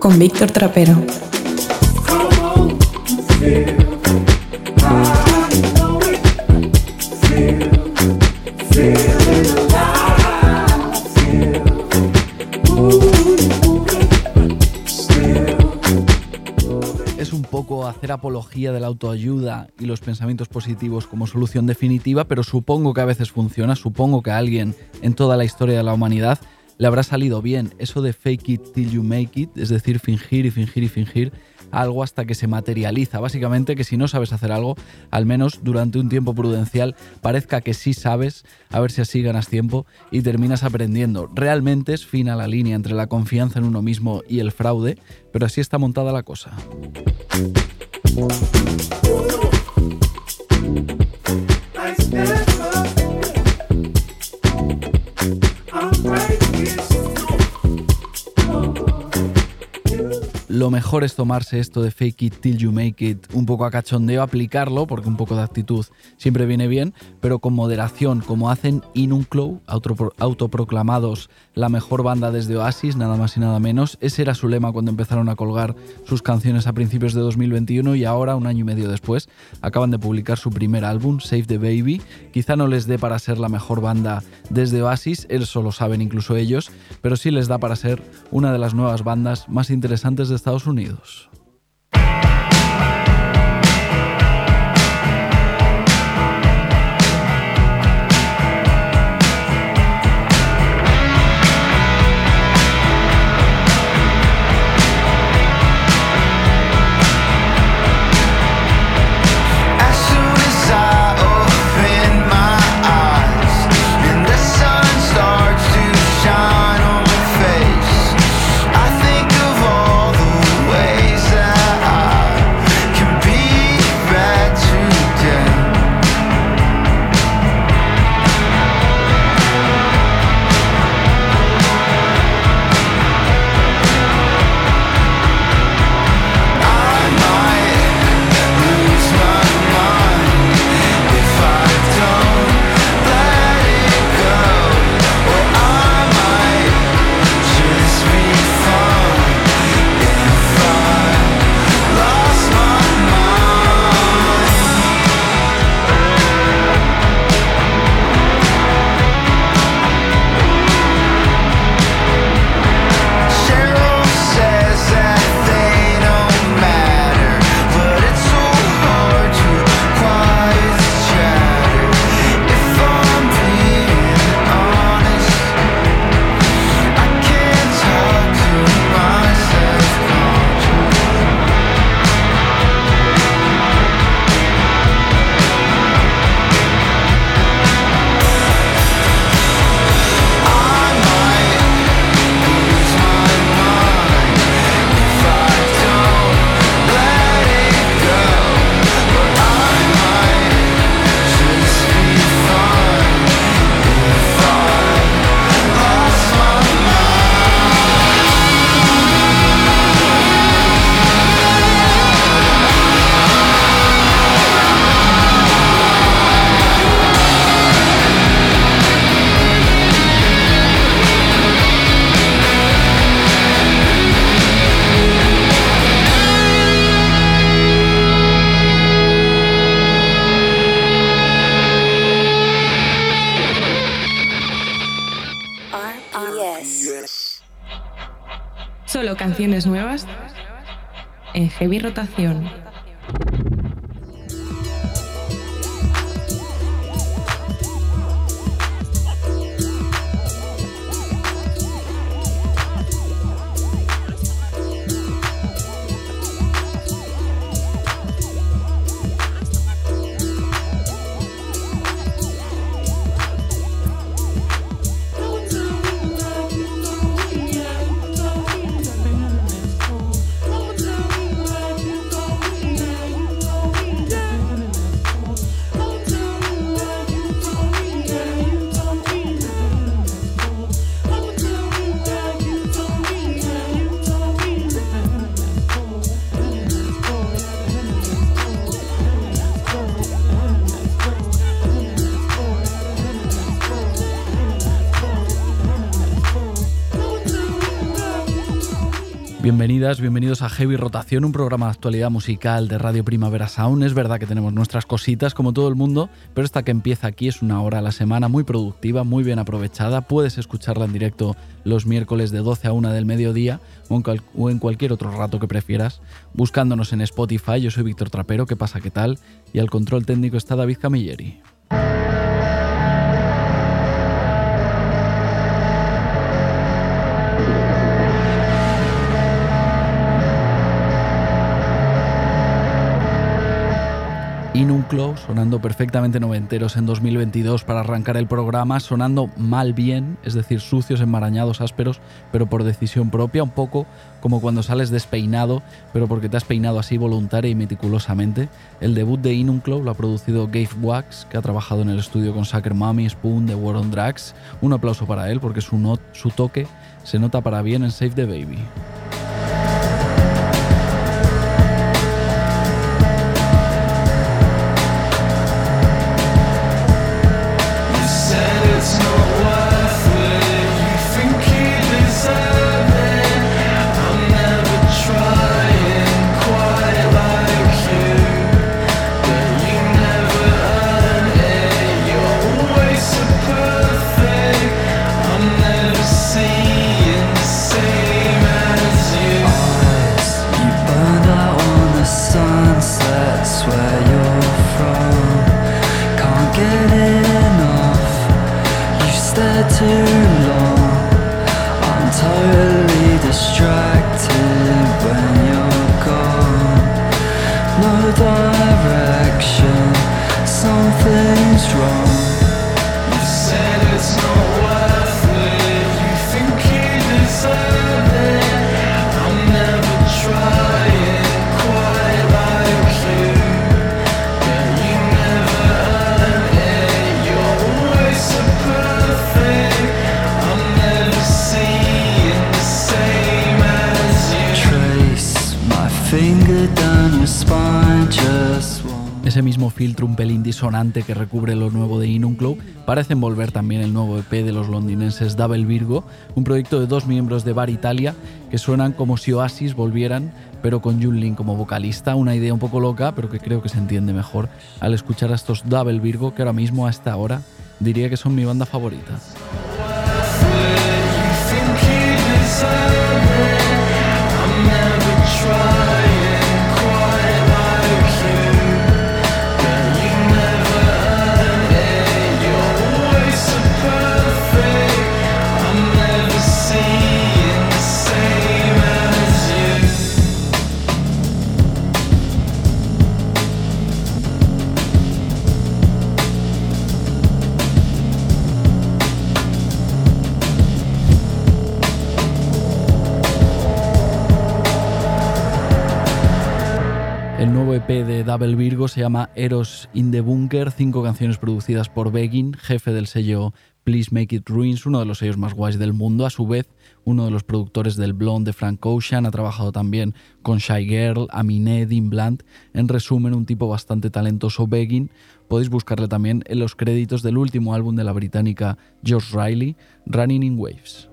Con Víctor Trapero. Es un poco hacer apología de la autoayuda y los pensamientos positivos como solución definitiva, pero supongo que a veces funciona, supongo que a alguien en toda la historia de la humanidad le habrá salido bien eso de fake it till you make it, es decir, fingir y fingir y fingir algo hasta que se materializa. Básicamente que si no sabes hacer algo, al menos durante un tiempo prudencial, parezca que sí sabes, a ver si así ganas tiempo y terminas aprendiendo. Realmente es fina la línea entre la confianza en uno mismo y el fraude, pero así está montada la cosa. Lo mejor es tomarse esto de fake it till you make it un poco a cachondeo, aplicarlo, porque un poco de actitud siempre viene bien, pero con moderación, como hacen Inunclow, autoproclamados la mejor banda desde Oasis, nada más y nada menos. Ese era su lema cuando empezaron a colgar sus canciones a principios de 2021 y ahora, un año y medio después, acaban de publicar su primer álbum, Save the Baby. Quizá no les dé para ser la mejor banda desde Oasis, eso lo saben incluso ellos, pero sí les da para ser una de las nuevas bandas más interesantes de Estados Unidos. Heavy rotación. Bienvenidas, bienvenidos a Heavy Rotación, un programa de actualidad musical de Radio Primavera Sound. Es verdad que tenemos nuestras cositas como todo el mundo, pero esta que empieza aquí es una hora a la semana muy productiva, muy bien aprovechada. Puedes escucharla en directo los miércoles de 12 a 1 del mediodía o en cualquier otro rato que prefieras, buscándonos en Spotify. Yo soy Víctor Trapero, ¿qué pasa? ¿Qué tal? Y al control técnico está David Camilleri. Close, sonando perfectamente noventeros en 2022 para arrancar el programa, sonando mal bien, es decir, sucios, enmarañados, ásperos, pero por decisión propia, un poco como cuando sales despeinado, pero porque te has peinado así voluntaria y meticulosamente. El debut de In un Close lo ha producido Gabe Wax, que ha trabajado en el estudio con Sucker Mommy, Spoon, The War on Drugs. Un aplauso para él porque su, su toque se nota para bien en Save the Baby. turn Ese mismo filtro un pelín disonante que recubre lo nuevo de Inun Club parece envolver también el nuevo EP de los londinenses Double Virgo, un proyecto de dos miembros de Bar Italia que suenan como si Oasis volvieran, pero con Junlin como vocalista, una idea un poco loca, pero que creo que se entiende mejor al escuchar a estos Double Virgo que ahora mismo a esta hora diría que son mi banda favorita. Double Virgo se llama Eros in the Bunker, cinco canciones producidas por Begin, jefe del sello Please Make It Ruins, uno de los sellos más guays del mundo. A su vez, uno de los productores del Blonde de Frank Ocean, ha trabajado también con Shy Girl, Aminé, Dean Blunt. En resumen, un tipo bastante talentoso, Begin. Podéis buscarle también en los créditos del último álbum de la británica Josh Riley, Running in Waves.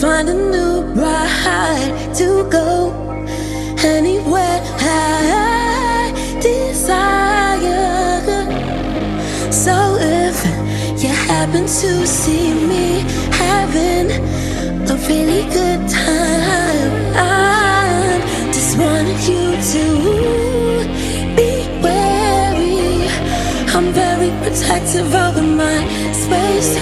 Find a new ride to go anywhere I desire. So if you happen to see me having a really good time, I just wanted you to be wary. I'm very protective over my space.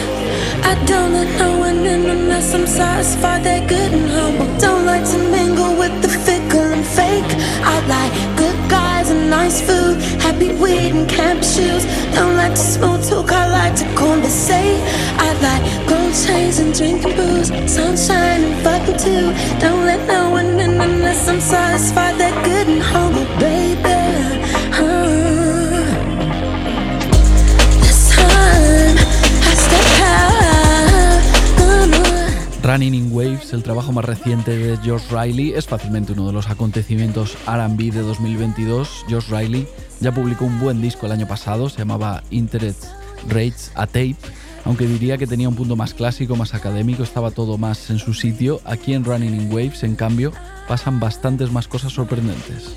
I don't let in unless I'm satisfied they're good and humble. Don't like to mingle with the fickle and fake. I like good guys and nice food, happy weed and camp shoes. Don't like to small talk, I like to conversate. I like gold chains and drinking booze, sunshine and fucking too. Don't let no one in unless I'm satisfied they're good and humble, baby. Running in Waves, el trabajo más reciente de Josh Riley, es fácilmente uno de los acontecimientos RB de 2022. Josh Riley ya publicó un buen disco el año pasado, se llamaba Interest Rates a Tape, aunque diría que tenía un punto más clásico, más académico, estaba todo más en su sitio. Aquí en Running in Waves, en cambio, pasan bastantes más cosas sorprendentes.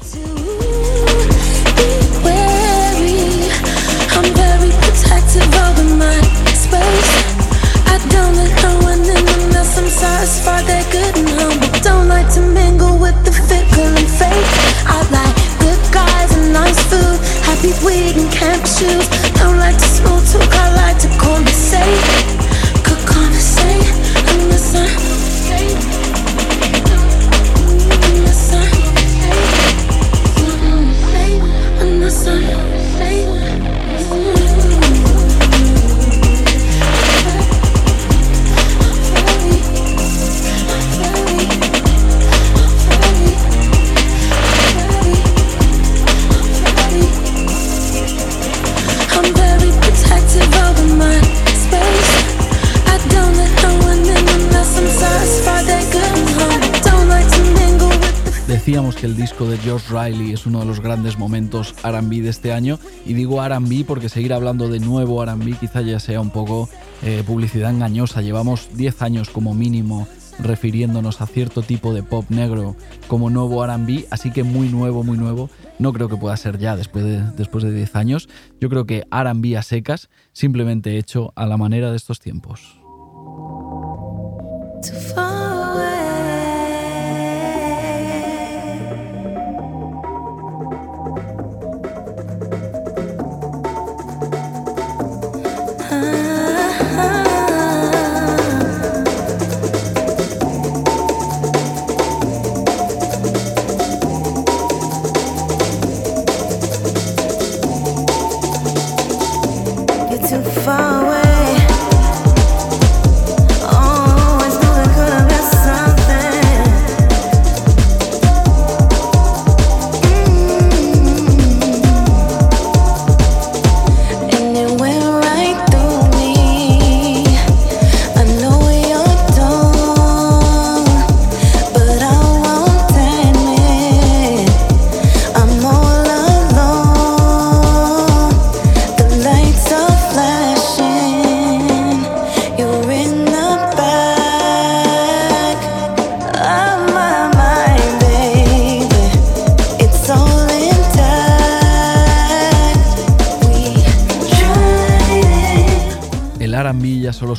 Disco de George Riley es uno de los grandes momentos RB de este año y digo RB porque seguir hablando de nuevo RB quizá ya sea un poco eh, publicidad engañosa. Llevamos 10 años como mínimo refiriéndonos a cierto tipo de pop negro como nuevo RB, así que muy nuevo, muy nuevo. No creo que pueda ser ya después de, después de 10 años. Yo creo que RB a secas, simplemente hecho a la manera de estos tiempos.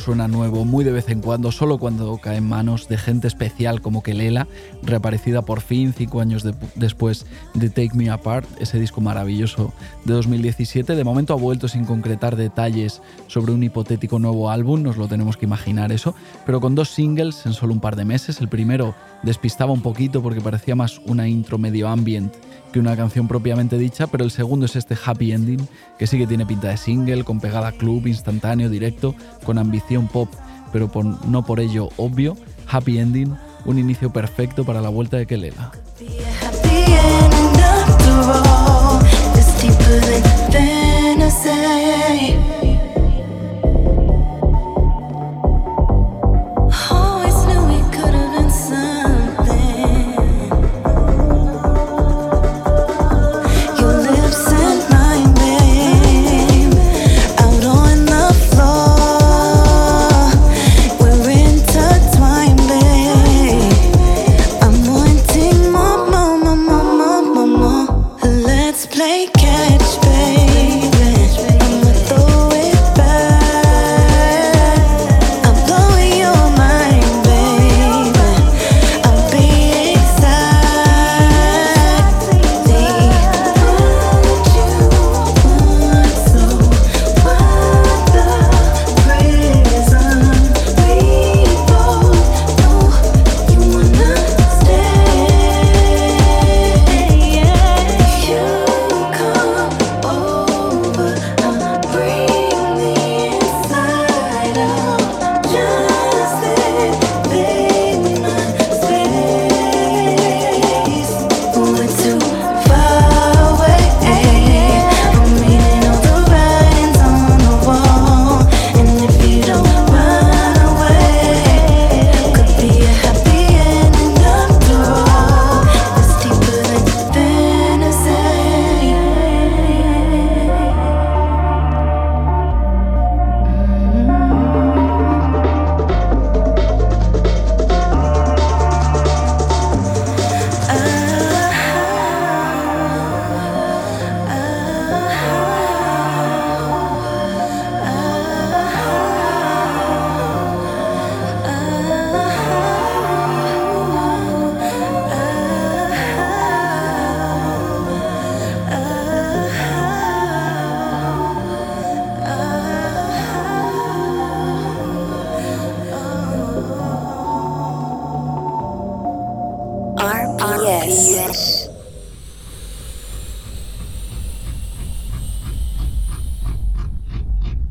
Suena nuevo muy de vez en cuando, solo cuando de gente especial como Kelela, reaparecida por fin cinco años después de Take Me Apart, ese disco maravilloso de 2017. De momento ha vuelto sin concretar detalles sobre un hipotético nuevo álbum, nos lo tenemos que imaginar eso, pero con dos singles en solo un par de meses. El primero despistaba un poquito porque parecía más una intro medio ambient que una canción propiamente dicha, pero el segundo es este Happy Ending, que sí que tiene pinta de single, con pegada club, instantáneo, directo, con ambición pop, pero no por ello obvio happy ending, un inicio perfecto para la vuelta de Kelela.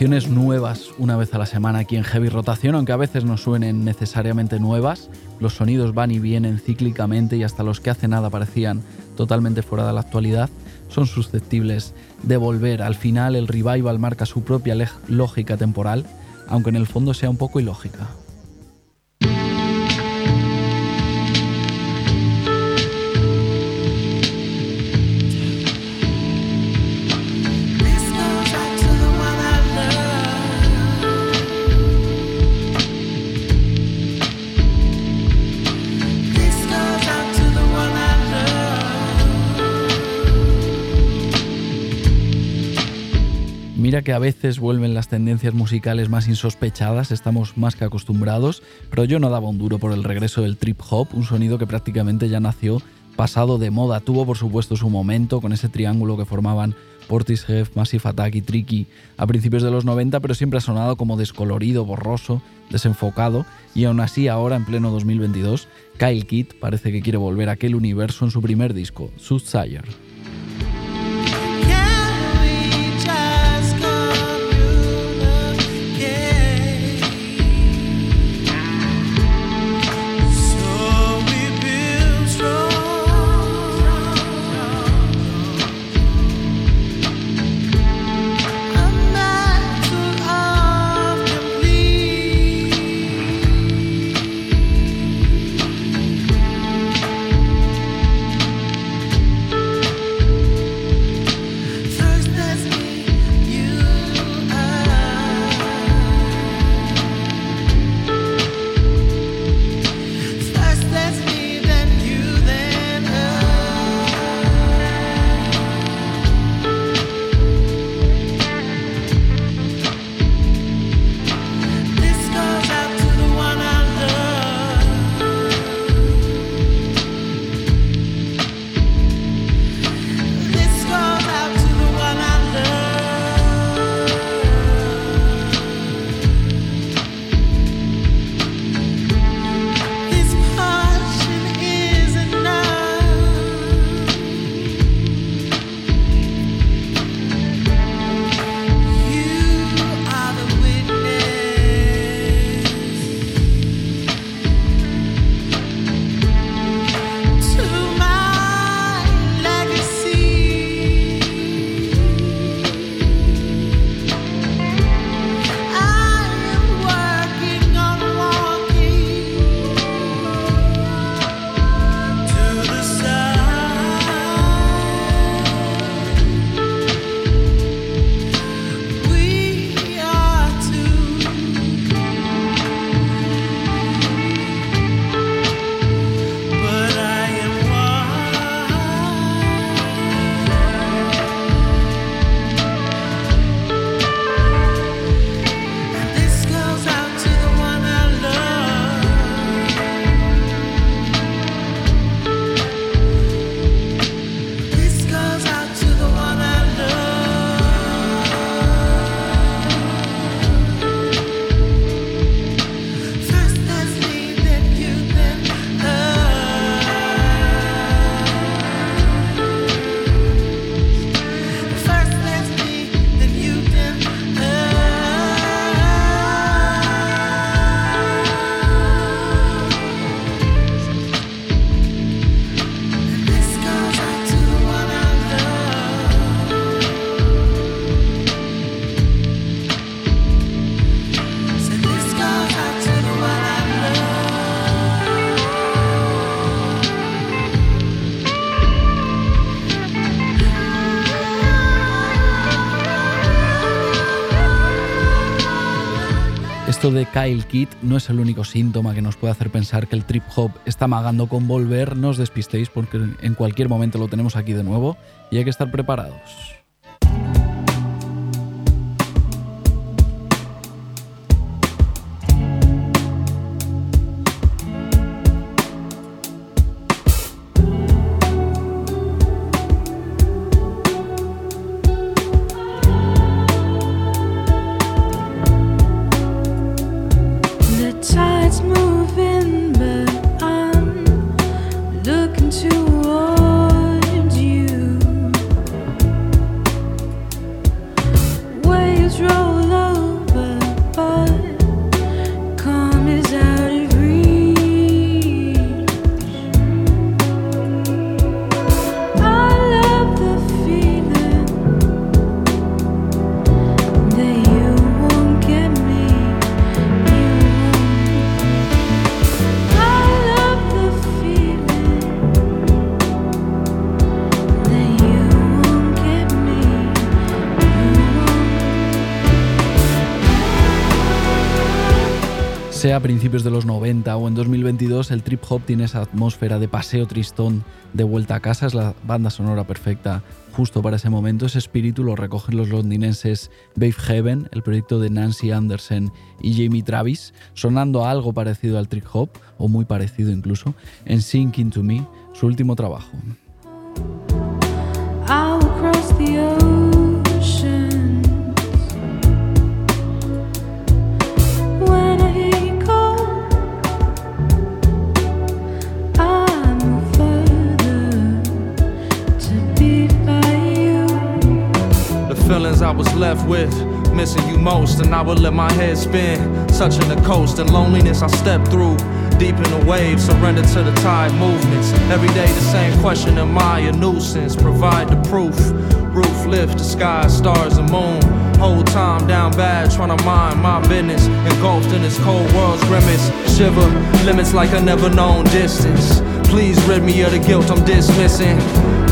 Nuevas una vez a la semana aquí en Heavy Rotación, aunque a veces no suenen necesariamente nuevas, los sonidos van y vienen cíclicamente y hasta los que hace nada parecían totalmente fuera de la actualidad son susceptibles de volver. Al final el revival marca su propia lógica temporal, aunque en el fondo sea un poco ilógica. Mira que a veces vuelven las tendencias musicales más insospechadas, estamos más que acostumbrados, pero yo no daba un duro por el regreso del trip hop, un sonido que prácticamente ya nació pasado de moda. Tuvo por supuesto su momento con ese triángulo que formaban Portishead, Massive Attack y Tricky a principios de los 90, pero siempre ha sonado como descolorido, borroso, desenfocado, y aún así ahora en pleno 2022, Kyle Kidd parece que quiere volver a aquel universo en su primer disco, Soothsayer. De Kyle Kidd no es el único síntoma que nos puede hacer pensar que el trip hop está magando con volver. No os despistéis porque en cualquier momento lo tenemos aquí de nuevo y hay que estar preparados. De los 90 o en 2022, el trip hop tiene esa atmósfera de paseo tristón de vuelta a casa, es la banda sonora perfecta justo para ese momento. Ese espíritu lo recogen los londinenses Babe Heaven, el proyecto de Nancy Anderson y Jamie Travis, sonando algo parecido al trip hop, o muy parecido incluso, en Sink Into Me, su último trabajo. Feelings I was left with. Missing you most, and I would let my head spin. Touching the coast and loneliness I stepped through. Deep in the waves, surrender to the tide movements. Every day the same question, am I a nuisance? Provide the proof. Roof lift, the sky, stars and moon. Whole time down bad, trying to mind my business. Engulfed in this cold world's grimace. Shiver, limits like a never known distance. Please rid me of the guilt I'm dismissing.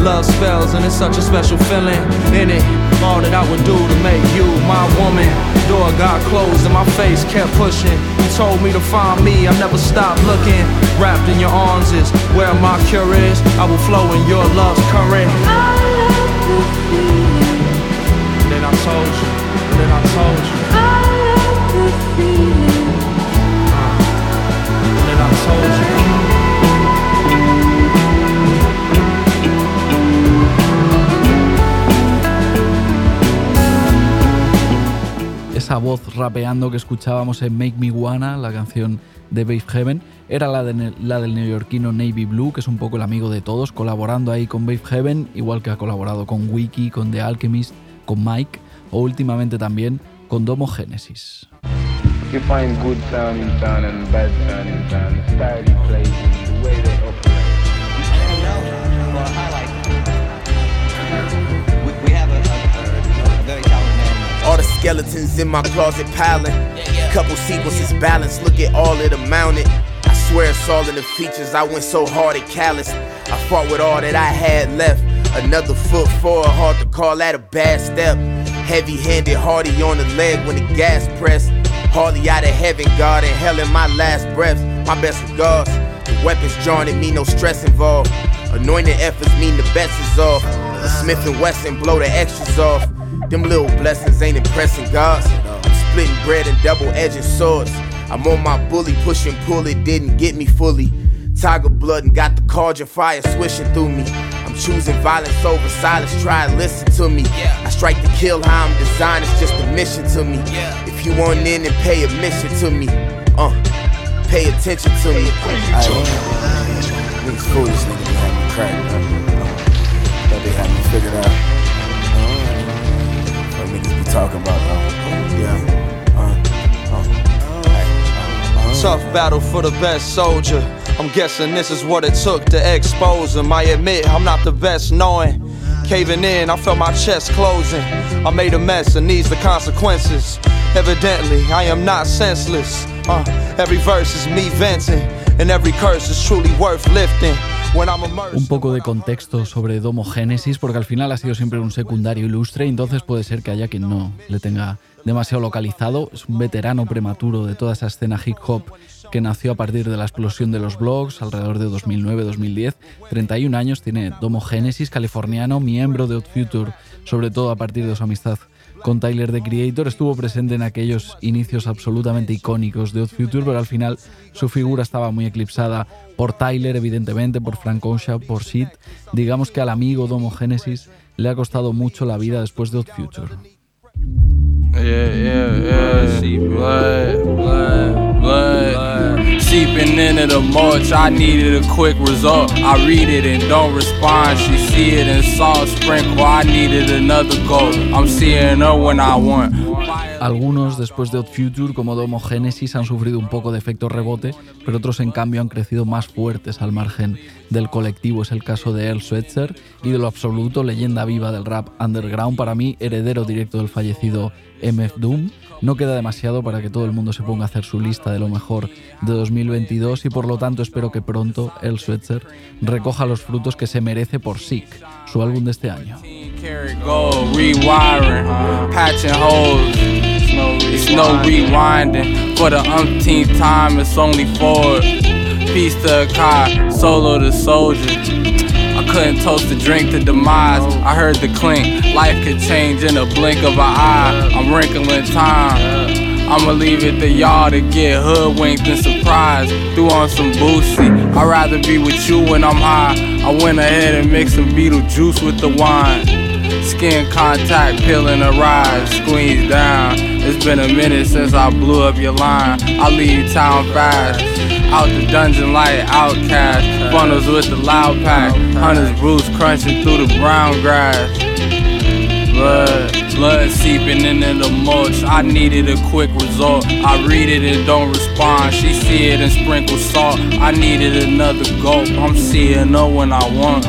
Love spells and it's such a special feeling in it. All that I would do to make you my woman. Door got closed and my face kept pushing. You told me to find me, I never stopped looking. Wrapped in your arms is where my cure is. I will flow in your love's current. I love the feeling. Then I told you, then I told you. I love the feeling. Uh, then I told you. Esa voz rapeando que escuchábamos en Make Me Wanna, la canción de Babe Heaven, era la, de, la del neoyorquino Navy Blue, que es un poco el amigo de todos, colaborando ahí con Babe Heaven, igual que ha colaborado con Wiki, con The Alchemist, con Mike, o últimamente también con Domo Genesis. Skeletons in my closet piling. Couple sequences balanced, look at all of the mounted. I swear it's all in the features. I went so hard and callous. I fought with all that I had left. Another foot forward, hard to call that a bad step. Heavy handed, hardy on the leg when the gas pressed. Hardly out of heaven, God, and hell in my last breath. My best regards. The weapons drawn at me, no stress involved. Anointed efforts mean the best is off. The Smith and Wesson blow the extras off. Them little blessings ain't impressing God. I'm splitting bread and double edging swords. I'm on my bully, push and pull, it didn't get me fully. Tiger blood and got the cauldron fire swishing through me. I'm choosing violence over silence, try and listen to me. I strike to kill how I'm designed, it's just a mission to me. If you want in and pay admission to me, uh, pay attention to me. Niggas foolish, niggas be having crack, uh, Thought they had me figured out talking about, though. Yeah. Uh, uh, uh, Tough battle for the best soldier. I'm guessing this is what it took to expose him. I admit I'm not the best knowing. Caving in, I felt my chest closing. I made a mess, and these the consequences. Evidently, I am not senseless. Uh, every verse is me venting, and every curse is truly worth lifting. Un poco de contexto sobre Domo Genesis, porque al final ha sido siempre un secundario ilustre, entonces puede ser que haya quien no le tenga demasiado localizado. Es un veterano prematuro de toda esa escena hip hop que nació a partir de la explosión de los blogs alrededor de 2009-2010. 31 años tiene Domo Genesis, californiano, miembro de Odd Future, sobre todo a partir de su amistad con Tyler the Creator. Estuvo presente en aquellos inicios absolutamente icónicos de Odd Future, pero al final su figura estaba muy eclipsada por Tyler, evidentemente, por Frank Ocean, por Sid. Digamos que al amigo Domo Genesis le ha costado mucho la vida después de Odd Future. Yeah, yeah, yeah. Blood, into the mulch, I needed a quick result. I read it and don't respond. She see it and salt sprinkle. I needed another goal. I'm seeing her when I want. Algunos, después de Odd Future, como Domo Genesis, han sufrido un poco de efecto rebote, pero otros, en cambio, han crecido más fuertes al margen del colectivo. Es el caso de Earl Swetzer y de lo absoluto, leyenda viva del rap underground, para mí, heredero directo del fallecido MF Doom. No queda demasiado para que todo el mundo se ponga a hacer su lista de lo mejor de 2022 y por lo tanto espero que pronto el Swetzer recoja los frutos que se merece por Sick, su álbum de este año. Peace to solo soldier. Couldn't toast the drink to demise. I heard the clink. Life could change in a blink of an eye. I'm wrinkling time. I'ma leave it to y'all to get hoodwinked and surprised. Threw on some boosie. I'd rather be with you when I'm high. I went ahead and mixed some beetle juice with the wine. Skin contact, peeling a rise, squeeze down. It's been a minute since I blew up your line. I leave town fast. Out the dungeon like outcast. Funnels with the loud pack. Hunters Bruce crunching through the brown grass. Blood, blood seeping into the mulch. I needed a quick result. I read it and don't respond. She see it and sprinkle salt. I needed another gulp. I'm seeing no when I want.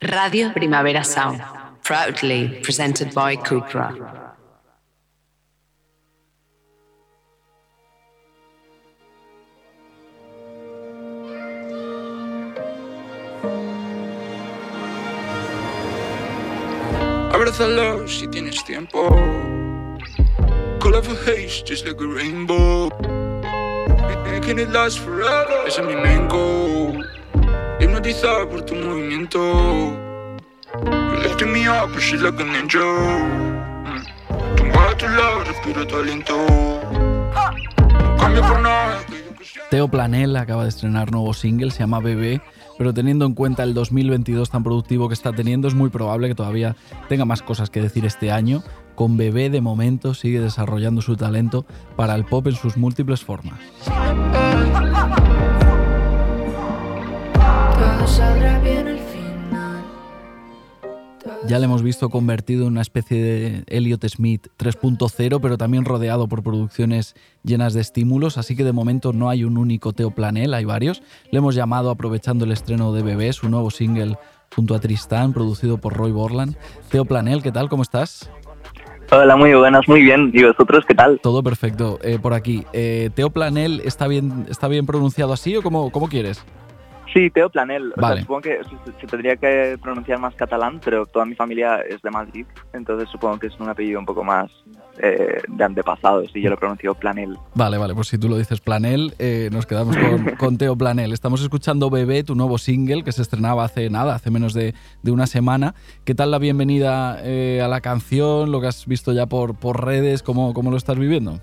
Radio Primavera Sound, proudly presented by Cupra. Abrázalo si tienes tiempo. Color of haze, just like a rainbow. Can it last forever? Ese es mi main goal. Hipnotizada por tu movimiento. You lifting me up, but she's like an angel. Mm. Tumbada a tu lado, respiro tu aliento. No cambio por nada. Teo Planel acaba de estrenar nuevo single, se llama Bebé, pero teniendo en cuenta el 2022 tan productivo que está teniendo, es muy probable que todavía tenga más cosas que decir este año. Con Bebé, de momento, sigue desarrollando su talento para el pop en sus múltiples formas. Ya le hemos visto convertido en una especie de Elliot Smith 3.0, pero también rodeado por producciones llenas de estímulos, así que de momento no hay un único Teo Planel, hay varios. Le hemos llamado aprovechando el estreno de Bebé, su nuevo single junto a Tristán, producido por Roy Borland. Teo Planel, ¿qué tal? ¿Cómo estás? Hola, muy buenas, muy bien. ¿Y vosotros qué tal? Todo perfecto, eh, por aquí. Eh, ¿Teo Planel está bien, está bien pronunciado así o cómo, cómo quieres? Sí, Teo Planel. O sea, Vale. supongo que se, se tendría que pronunciar más catalán, pero toda mi familia es de Madrid, entonces supongo que es un apellido un poco más eh, de antepasados y yo lo pronuncio Planel. Vale, vale, pues si tú lo dices Planel, eh, nos quedamos con, con Teo Planel. Estamos escuchando Bebé, tu nuevo single que se estrenaba hace nada, hace menos de, de una semana. ¿Qué tal la bienvenida eh, a la canción? ¿Lo que has visto ya por, por redes? ¿Cómo, ¿Cómo lo estás viviendo?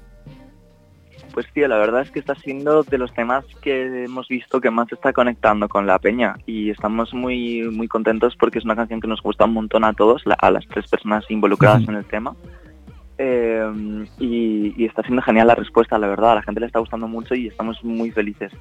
Pues tío, la verdad es que está siendo de los temas que hemos visto que más está conectando con la peña y estamos muy muy contentos porque es una canción que nos gusta un montón a todos, a las tres personas involucradas en el tema. Eh, y, y está siendo genial la respuesta, la verdad, a la gente le está gustando mucho y estamos muy felices.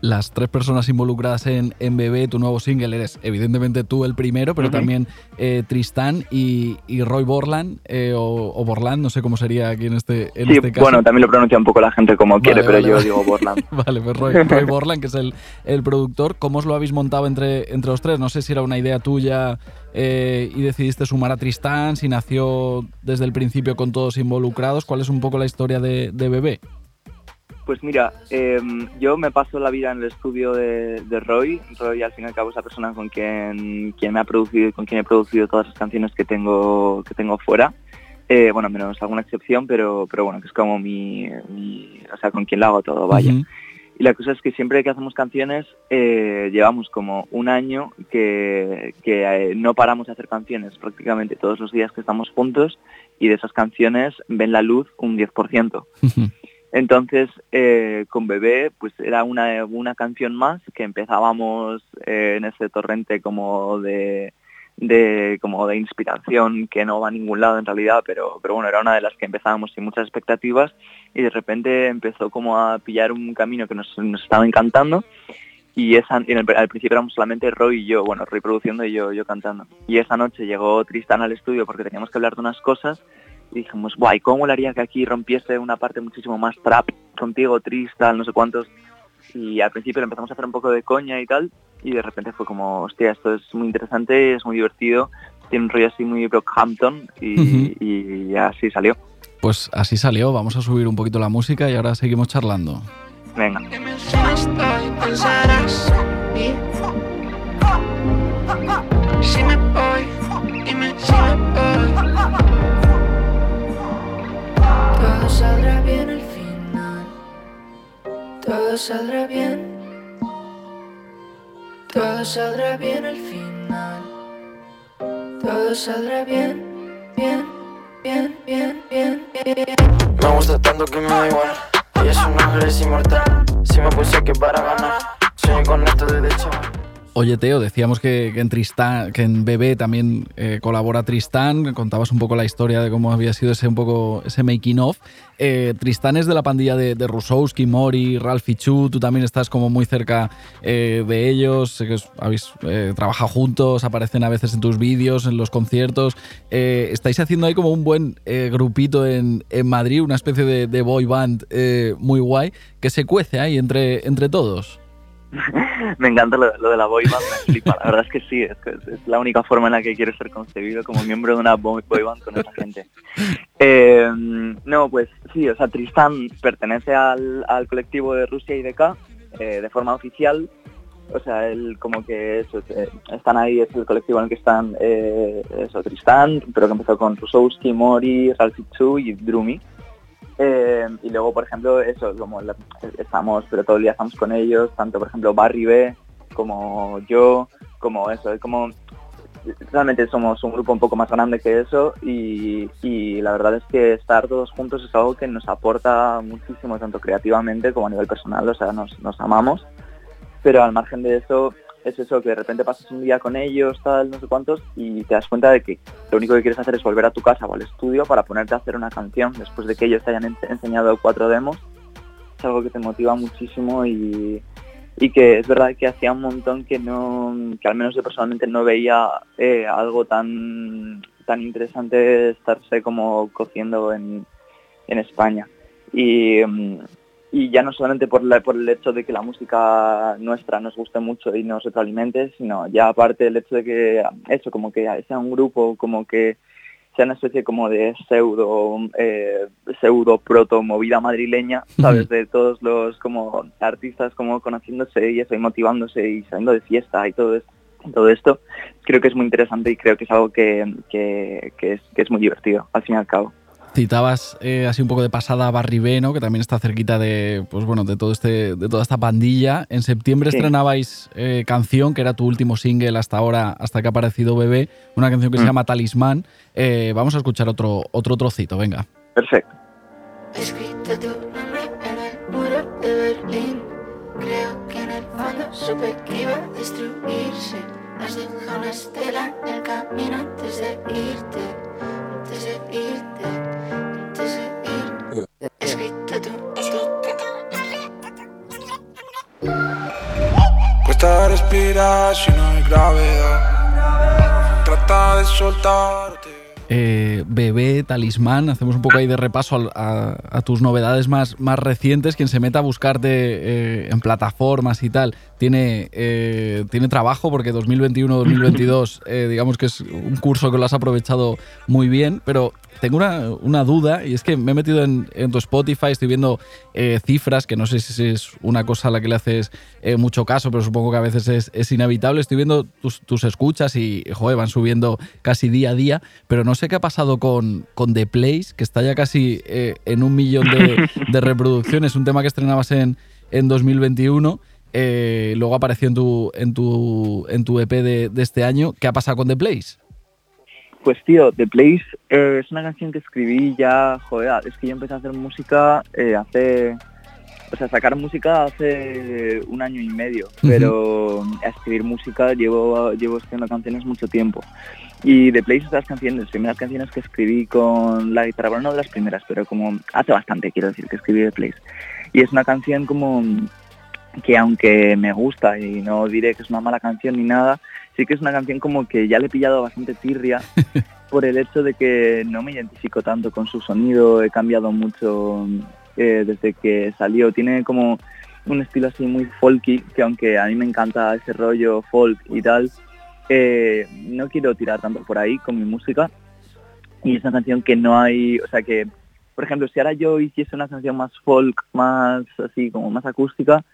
Las tres personas involucradas en, en Bebé, tu nuevo single, eres evidentemente tú el primero, pero también eh, Tristán y, Roy Borland, eh, o, Borland, no sé cómo sería aquí en este, en sí, este caso. Bueno, también lo pronuncia un poco la gente como quiere, pero yo digo Borland. vale, pues Roy, Borland, que es el, el, productor. ¿Cómo os lo habéis montado entre, entre los tres? No sé si era una idea tuya eh, y decidiste sumar a Tristán, si nació desde el principio con todos involucrados. ¿Cuál es un poco la historia de, de Bebé? Pues mira, em, yo me paso la vida en el estudio de, Roy. Roy al fin y al cabo es la persona con quien, quien me ha producido y con quien he producido todas las canciones que tengo, que tengo fuera. Eh, bueno, menos alguna excepción, pero, pero bueno, que es como mi, o sea, con quien lo hago todo, vaya. Y la cosa es que siempre que hacemos canciones eh, llevamos como un año que, que eh, no paramos de hacer canciones prácticamente todos los días que estamos juntos y de esas canciones ven la luz un 10%. Entonces, eh, con Bebé, pues era una, una canción más que empezábamos eh, en ese torrente como de, de, como de inspiración que no va a ningún lado en realidad, pero, pero bueno, era una de las que empezábamos sin muchas expectativas y de repente empezó como a pillar un camino que nos, nos estaba encantando y esa, en el, al principio éramos solamente Roy y yo, bueno, Roy produciendo y yo, yo cantando. Y esa noche llegó Tristan al estudio porque teníamos que hablar de unas cosas y dijimos, guay, ¿cómo le haría que aquí rompiese una parte muchísimo más trap contigo, triste, no sé cuántos? Y al principio empezamos a hacer un poco de coña y tal, y de repente fue como, hostia, esto es muy interesante, es muy divertido, tiene un rollo así muy Brockhampton y, y así salió. Pues así salió, vamos a subir un poquito la música y ahora seguimos charlando. Venga. Si me voy, dime si me voy. Todo saldrá bien. Todo saldrá bien al final. Todo saldrá bien, bien, bien, bien, bien, bien. Me gusta tanto que me da igual. Ella es un ángel, es inmortal. Si me puse aquí para ganar, soy con esto desde chaval. Oye, Teo, decíamos que, en, Tristán, que en Bebé también eh, colabora Tristán, contabas un poco la historia de cómo había sido ese un poco ese making of. Eh, Tristán es de la pandilla de, de Rusowski, Mori, Ralph Chu, tú también estás como muy cerca eh, de ellos, sé que habéis trabajado juntos, aparecen a veces en tus vídeos, en los conciertos. estáis haciendo ahí como un buen grupito en, en, Madrid, una especie de, de boy band muy guay, que se cuece ahí entre, entre todos. me encanta lo, de la boy band. La verdad es que sí, es, la única forma en la que quiero ser concebido como miembro de una boy, band con esa gente. Eh, no, pues sí, o sea, Tristan pertenece al, colectivo de Rusia y de eh, de forma oficial. O sea, él como que eh, están ahí, es el colectivo en el que están eh, eso, Tristan, pero que empezó con Rusowski, Mori, Ralphitsu y Drumi. Eh, y luego, por ejemplo, eso, como estamos, pero todo el día estamos con ellos, tanto por ejemplo Barry B, como yo, como eso, como realmente somos un grupo un poco más grande que eso y, y, la verdad es que estar todos juntos es algo que nos aporta muchísimo, tanto creativamente como a nivel personal, o sea, nos, nos amamos, pero al margen de eso es eso, que de repente pasas un día con ellos, tal, no sé cuántos, y te das cuenta de que lo único que quieres hacer es volver a tu casa o al estudio para ponerte a hacer una canción después de que ellos te hayan enseñado cuatro demos. Es algo que te motiva muchísimo y, y que es verdad que hacía un montón que no, que al menos yo personalmente no veía eh, algo tan, tan interesante estarse como cociendo en, en España. Y, mm, y ya no solamente por, la, por el hecho de que la música nuestra nos guste mucho y nos retroalimente, sino ya aparte del hecho de que eso, como que sea un grupo, como que sea una especie como de pseudo, eh, pseudo proto movida madrileña, ¿sabes? De todos los como artistas como conociéndose y eso, y motivándose y saliendo de fiesta y todo esto. Todo esto creo que es muy interesante y creo que es algo que, que, es, que es muy divertido, al fin y al cabo. Citabas eh, así un poco de pasada a Barribeno, que también está cerquita de, pues bueno, de todo este, de toda esta pandilla. En septiembre estrenabais eh, canción, que era tu último single hasta ahora, hasta que ha aparecido Bebé, una canción que se mm. llama Talismán. Eh, vamos a escuchar otro, otro trocito, venga. Perfecto. tu nombre en el muro de Berlín. Creo que en el fondo supe que iba a destruirse. Has dejado una estela en el camino antes de irte, antes de irte. Cuesta respirar si no hay gravedad. Trata de soltar. Eh, bebé, talismán, hacemos un poco ahí de repaso a, tus novedades más, más recientes. Quien se meta a buscarte eh, en plataformas y tal, tiene, eh, tiene trabajo porque 2021-2022 digamos que es un curso que lo has aprovechado muy bien, pero tengo una, duda y es que me he metido en, tu Spotify, estoy viendo cifras, que no sé si es una cosa a la que le haces mucho caso, pero supongo que a veces es, inevitable. Estoy viendo tus, escuchas y, joder, van subiendo casi día a día, pero no sé qué ha pasado con, con The Place, que está ya casi eh, en un millón de, reproducciones, un tema que estrenabas en, en 2021. luego apareció en tu, en tu, en tu EP de, de este año. ¿Qué ha pasado con The Place? Pues tío, The Place eh, es una canción que escribí ya, joder, es que yo empecé a hacer música eh, hace, o sea, sacar música hace un año y medio, pero a escribir música llevo, llevo escribiendo canciones mucho tiempo. Y The Place es las canciones, las primeras canciones que escribí con la guitarra, bueno, no de las primeras, pero como hace bastante, quiero decir, que escribí The Place. Y es una canción como que aunque me gusta y no diré que es una mala canción ni nada, sí que es una canción como que ya le he pillado bastante tirria por el hecho de que no me identifico tanto con su sonido, he cambiado mucho eh, desde que salió, tiene como un estilo así muy folky, que aunque a mí me encanta ese rollo folk y tal, eh, no quiero tirar tanto por ahí con mi música. Y es una canción que no hay, o sea que, por ejemplo, si ahora yo hiciese una canción más folk, más así, como más acústica,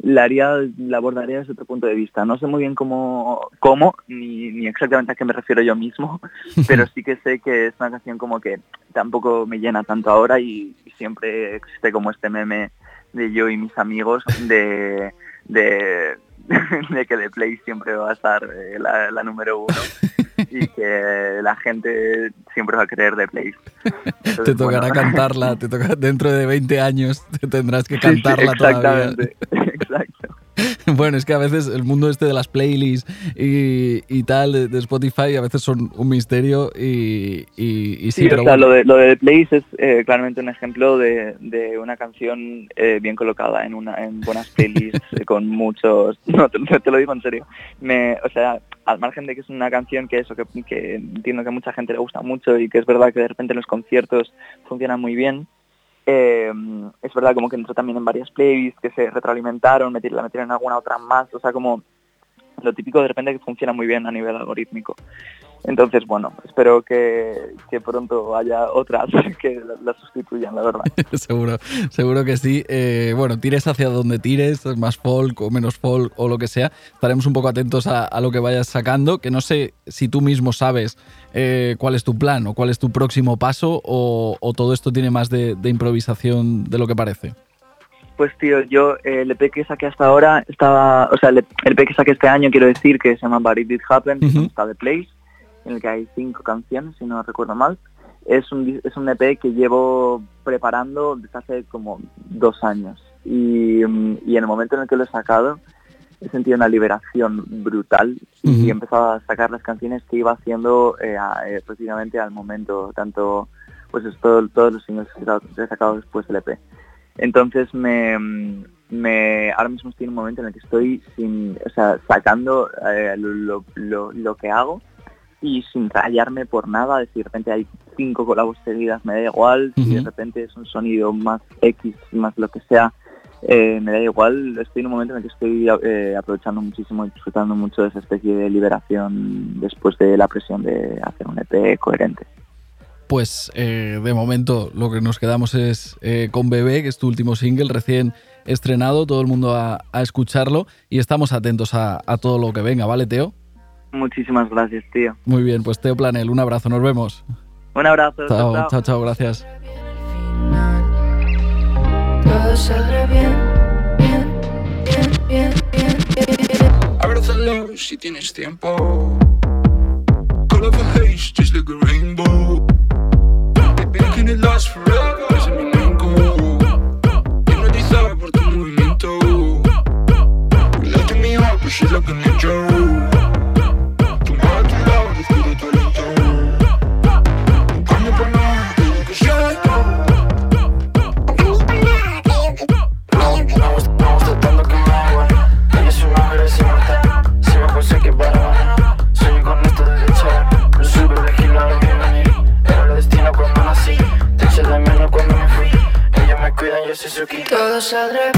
la haría, la abordaría desde otro punto de vista. No sé muy bien cómo, cómo ni, ni exactamente a qué me refiero yo mismo, pero sí que sé que es una canción como que tampoco me llena tanto ahora y, siempre existe como este meme de yo y mis amigos de, de, de que The Play siempre va a estar eh, la, la número uno y que la gente siempre va a creer de Place. te tocará cantarla, te toca, dentro de 20 años te tendrás que cantarla sí, exactamente, exacto. Bueno, es que a veces el mundo este de las playlists y, tal de, Spotify a veces son un misterio y, y, sí, pero lo de, lo de Plays es eh, claramente un ejemplo de, una canción eh, bien colocada en una en buenas playlists con muchos... No, te, lo digo en serio. Me, o sea, al margen de que es una canción que eso, que, que entiendo que a mucha gente le gusta mucho y que es verdad que de repente en los conciertos funciona muy bien, eh, es verdad como que entró también en varias playlists que se retroalimentaron, la metieron en alguna otra más, o sea, como lo típico de repente que funciona muy bien a nivel algorítmico. Entonces, bueno, espero que, pronto haya otras que la, sustituyan, la verdad. seguro, seguro que sí. Eh, bueno, tires hacia donde tires, más folk o menos folk o lo que sea. Estaremos un poco atentos a, lo que vayas sacando, que no sé si tú mismo sabes eh, cuál es tu plan o cuál es tu próximo paso o, todo esto tiene más de, improvisación de lo que parece. Pues tío, yo el EP que saqué hasta ahora estaba, o sea, el EP que saqué este año quiero decir que se llama But It Did Happen, está The Place en el que hay cinco canciones, si no recuerdo mal. Es un, es un EP que llevo preparando desde hace como dos años. Y, en el momento en el que lo he sacado, he sentido una liberación brutal y he empezado a sacar las canciones que iba haciendo eh, eh precisamente al momento, tanto pues es todos los singles que he sacado después del EP. Entonces me, me, ahora mismo estoy en un momento en el que estoy sin, o sea, sacando eh, lo, lo, lo, que hago y sin rayarme por nada, si de repente hay cinco colabos seguidas me da igual, si de repente es un sonido más X, más lo que sea, eh, me da igual, estoy en un momento en el que estoy eh, aprovechando muchísimo y disfrutando mucho de esa especie de liberación después de la presión de hacer un EP coherente. Pues eh, de momento lo que nos quedamos es con Bebé, que es tu último single recién estrenado, todo el mundo a, escucharlo y estamos atentos a, a todo lo que venga, ¿vale, Teo? Muchísimas gracias, tío. Muy bien, pues Teo Planel, un abrazo, nos vemos. Un abrazo. Chao, chao, chao, gracias. Todo saldrá bien, bien, bien, bien, bien, Abrázalo si tienes tiempo. Call of a haze, just like a rainbow. Baby, can it last forever? Ese es mi main goal. Hipnotizado por tu movimiento. Lighting me up, she's like an angel. Saldrá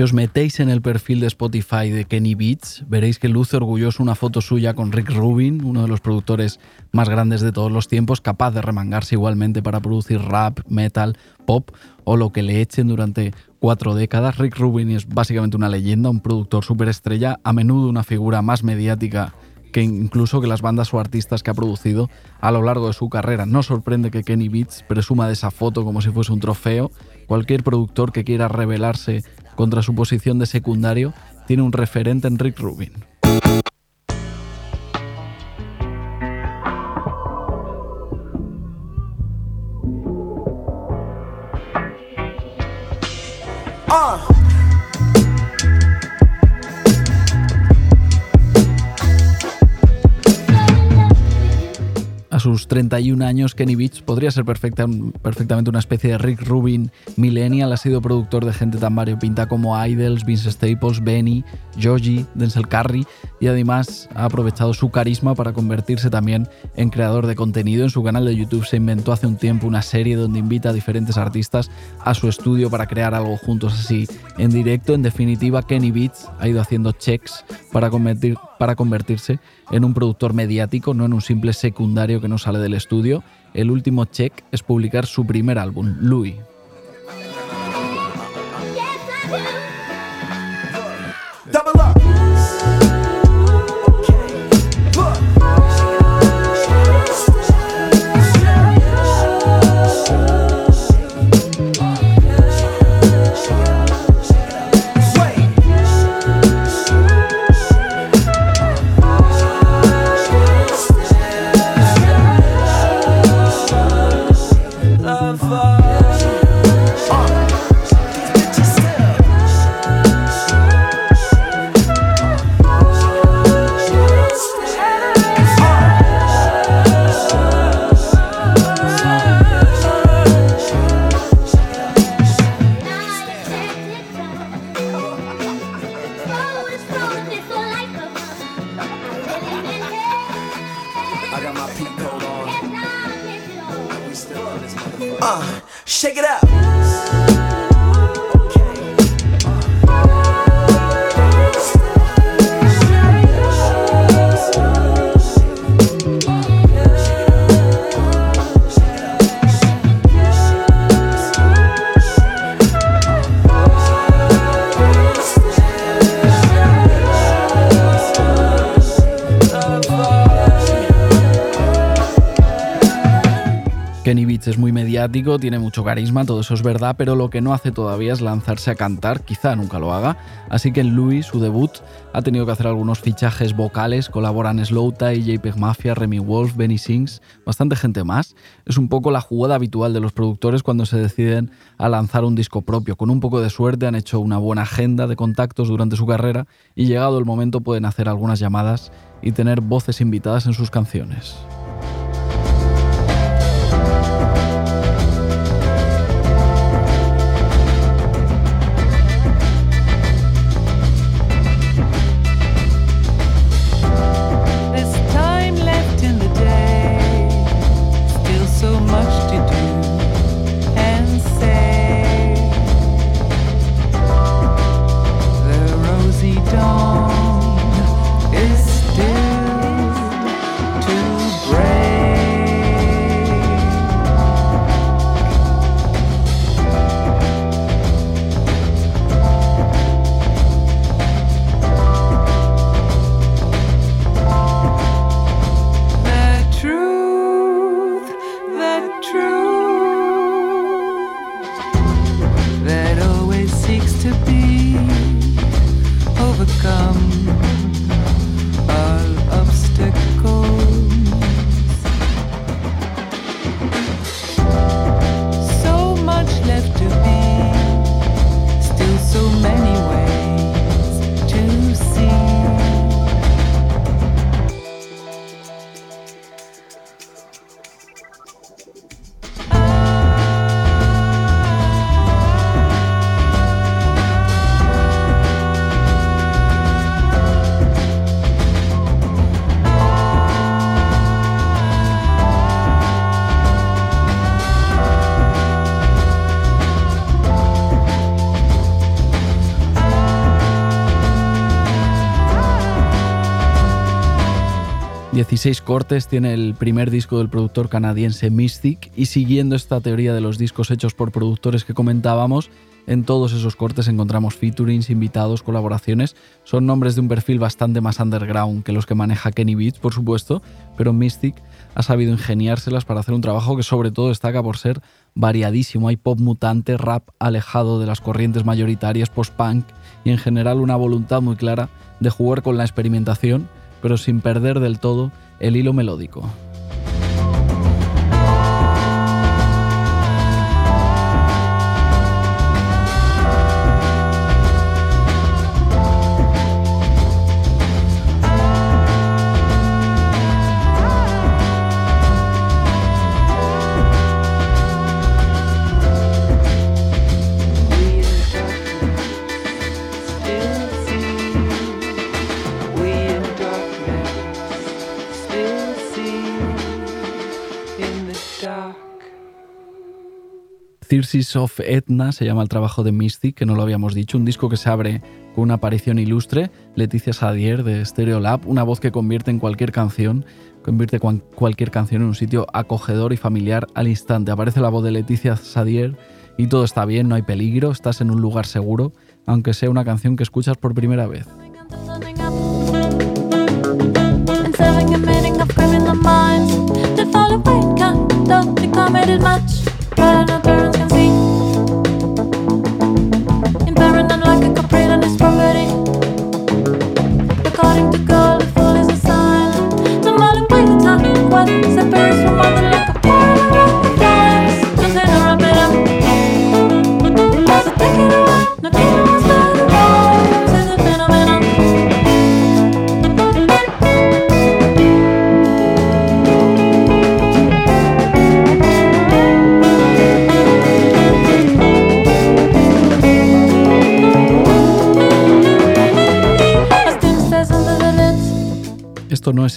Si os metéis en el perfil de Spotify de Kenny Beats, veréis que luce orgulloso una foto suya con Rick Rubin, uno de los productores más grandes de todos los tiempos, capaz de remangarse igualmente para producir rap, metal, pop o lo que le echen durante cuatro décadas. Rick Rubin es básicamente una leyenda, un productor superestrella, a menudo una figura más mediática que incluso que las bandas o artistas que ha producido a lo largo de su carrera. No sorprende que Kenny Beats presuma de esa foto como si fuese un trofeo. Cualquier productor que quiera rebelarse contra su posición de secundario tiene un referente en Rick Rubin. Uh. A sus 31 años, Kenny Beats podría ser perfecta- perfectamente una especie de Rick Rubin millennial. Ha sido productor de gente tan variopinta como Idols, Vince Staples, Benny, Joji, Denzel Curry y además ha aprovechado su carisma para convertirse también en creador de contenido. En su canal de YouTube se inventó hace un tiempo una serie donde invita a diferentes artistas a su estudio para crear algo juntos así en directo. En definitiva, Kenny Beats ha ido haciendo checks para, convertir- para convertirse en un productor mediático, no en un simple secundario que no sale del estudio. El último check es publicar su primer álbum, Louis. Tiene mucho carisma, todo eso es verdad, pero lo que no hace todavía es lanzarse a cantar, quizá nunca lo haga. Así que en Louis, su debut, ha tenido que hacer algunos fichajes vocales, colaboran Slow Tie, JPEG Mafia, Remy Wolf, Benny Sings, bastante gente más. Es un poco la jugada habitual de los productores cuando se deciden a lanzar un disco propio. Con un poco de suerte han hecho una buena agenda de contactos durante su carrera y llegado el momento pueden hacer algunas llamadas y tener voces invitadas en sus canciones. 16 cortes tiene el primer disco del productor canadiense Mystic y siguiendo esta teoría de los discos hechos por productores que comentábamos, en todos esos cortes encontramos featurings, invitados, colaboraciones. Son nombres de un perfil bastante más underground que los que maneja Kenny Beats, por supuesto, pero Mystic ha sabido ingeniárselas para hacer un trabajo que sobre todo destaca por ser variadísimo. Hay pop mutante, rap alejado de las corrientes mayoritarias, post-punk y en general una voluntad muy clara de jugar con la experimentación, pero sin perder del todo el hilo melódico. Thyrsis of Etna se llama el trabajo de Mystic, que no lo habíamos dicho, un disco que se abre con una aparición ilustre, Leticia Sadier de Stereolab, una voz que convierte en cualquier canción, convierte cualquier canción en un sitio acogedor y familiar al instante. Aparece la voz de Leticia Sadier y todo está bien, no hay peligro, estás en un lugar seguro, aunque sea una canción que escuchas por primera vez.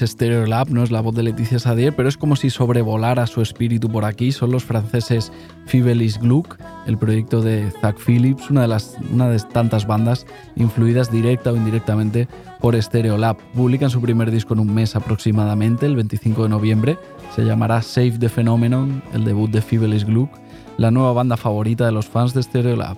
Es Stereolab, no es la voz de Leticia Sadier, pero es como si sobrevolara su espíritu por aquí. Son los franceses Fibelis Gluck, el proyecto de Zach Phillips, una de, las, una de tantas bandas influidas directa o indirectamente por Stereolab. Publican su primer disco en un mes aproximadamente, el 25 de noviembre. Se llamará Save the Phenomenon, el debut de Fibelis Gluck, la nueva banda favorita de los fans de Stereolab.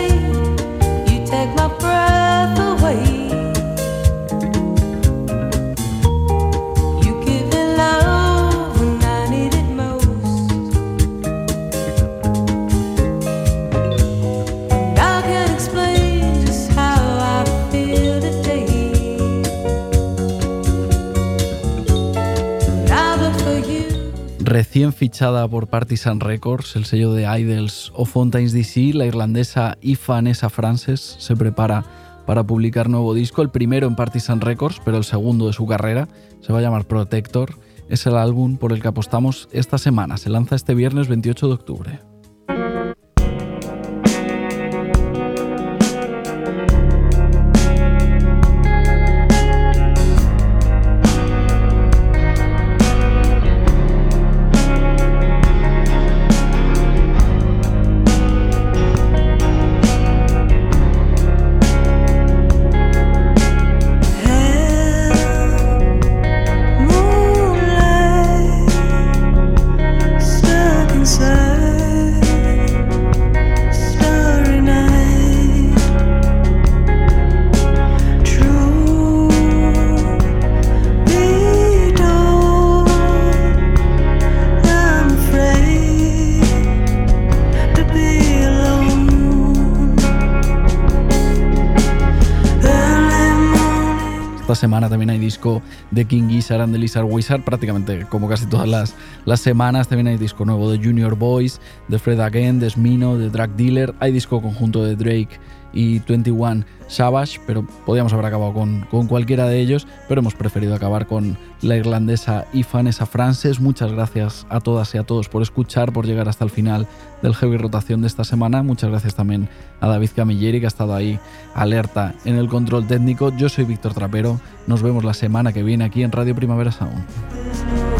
Fichada por Partisan Records, el sello de Idols o Fontaines DC, la irlandesa Vanessa Frances se prepara para publicar nuevo disco, el primero en Partisan Records, pero el segundo de su carrera, se va a llamar Protector, es el álbum por el que apostamos esta semana, se lanza este viernes 28 de octubre. Semana también hay disco de King Gizzard and the Lizard Wizard, prácticamente como casi todas las, las semanas. También hay disco nuevo de Junior Boys, de Fred Again, de Smino, de Drag Dealer. Hay disco conjunto de Drake y 21 Savage, pero podíamos haber acabado con, con, cualquiera de ellos, pero hemos preferido acabar con la irlandesa y Frances. Muchas gracias a todas y a todos por escuchar, por llegar hasta el final del Heavy Rotación de esta semana. Muchas gracias también a David Camilleri, que ha estado ahí alerta en el control técnico. Yo soy Víctor Trapero. Nos vemos la semana que viene aquí en Radio Primavera Sound.